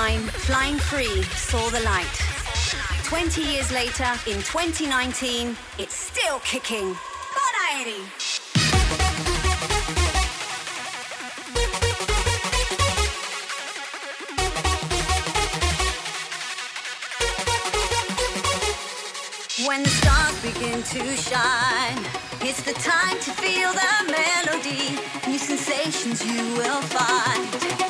1999, Flying Free saw the light. 20 years later, in 2019, it's still kicking. Buona Eddie. When the stars begin to shine, it's the time to feel the melody. New sensations you will find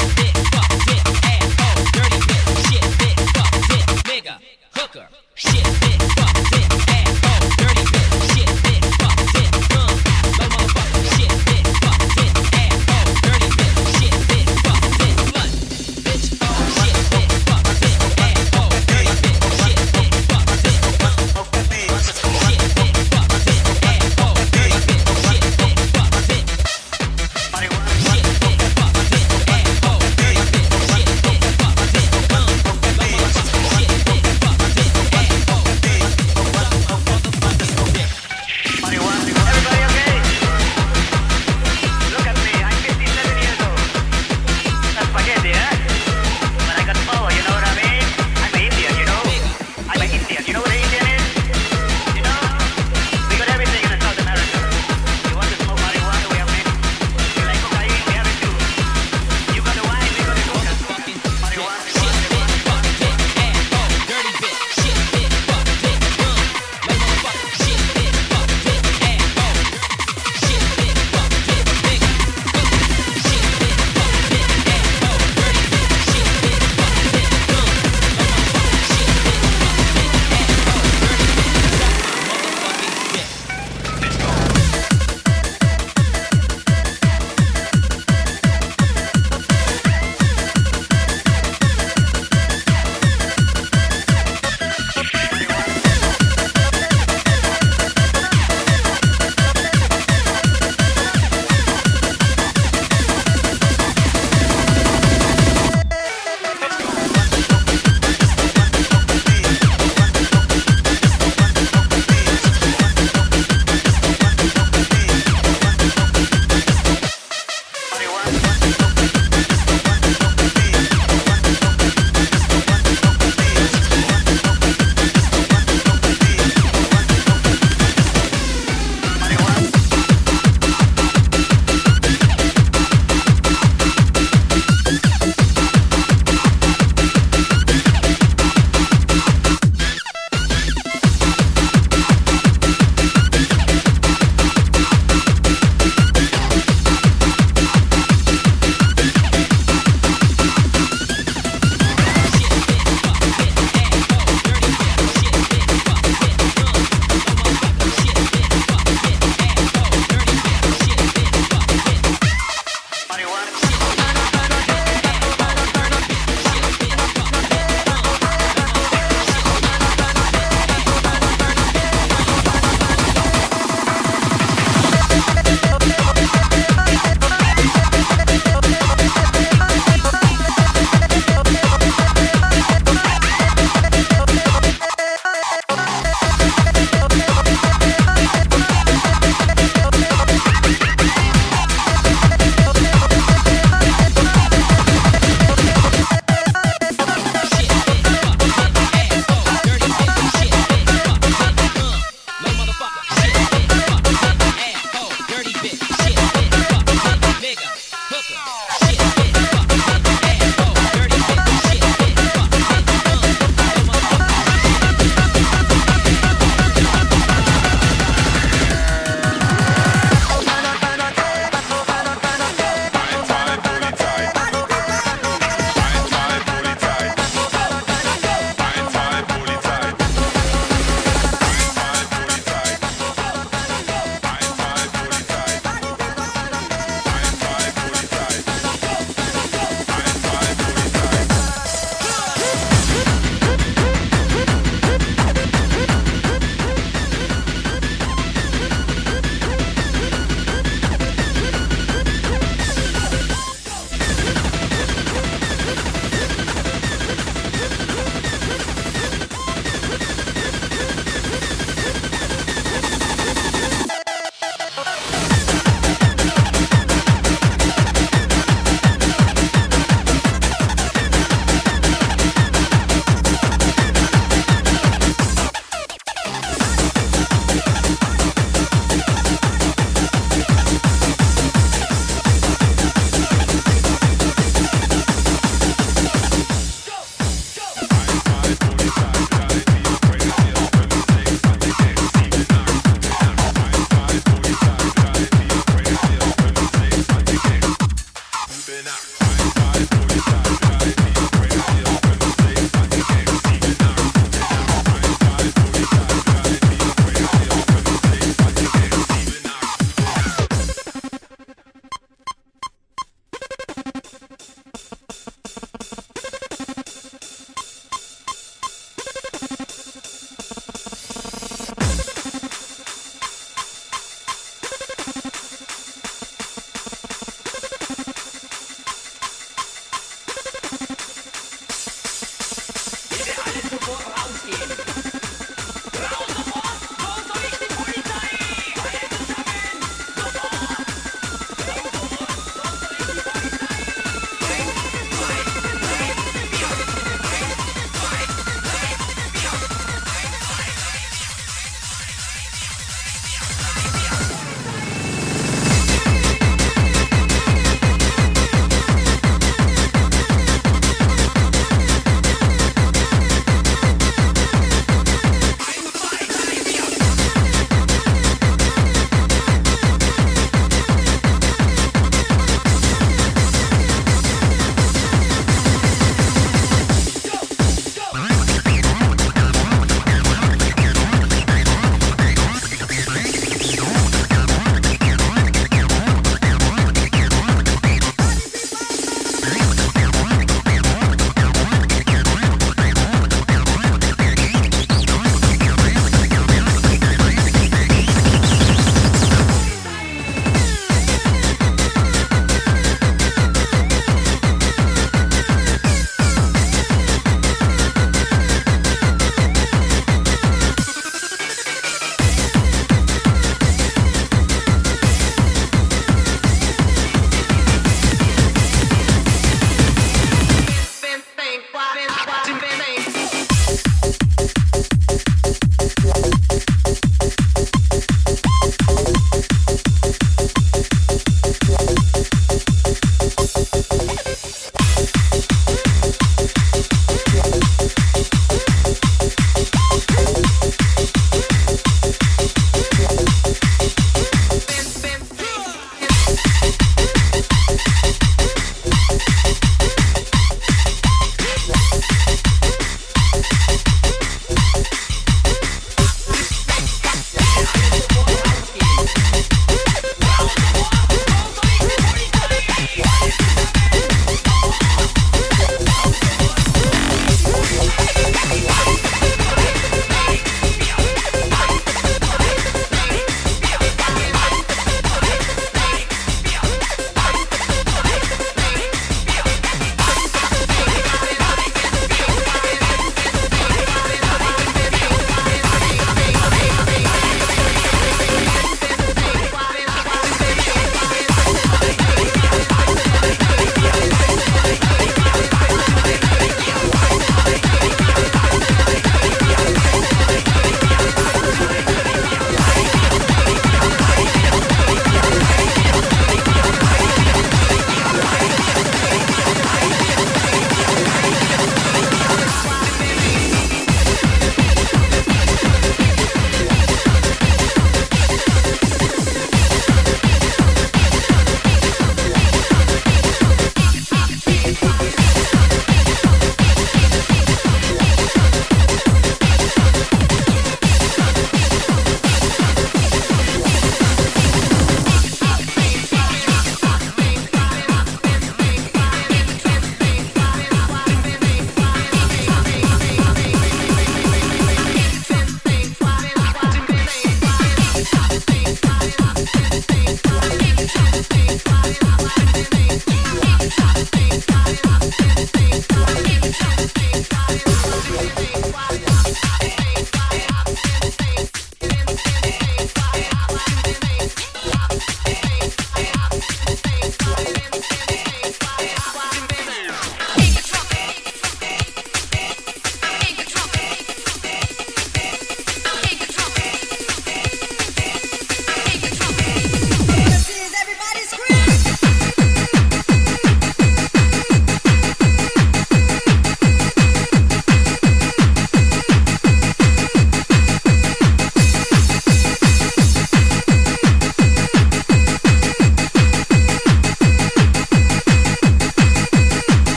Yeah.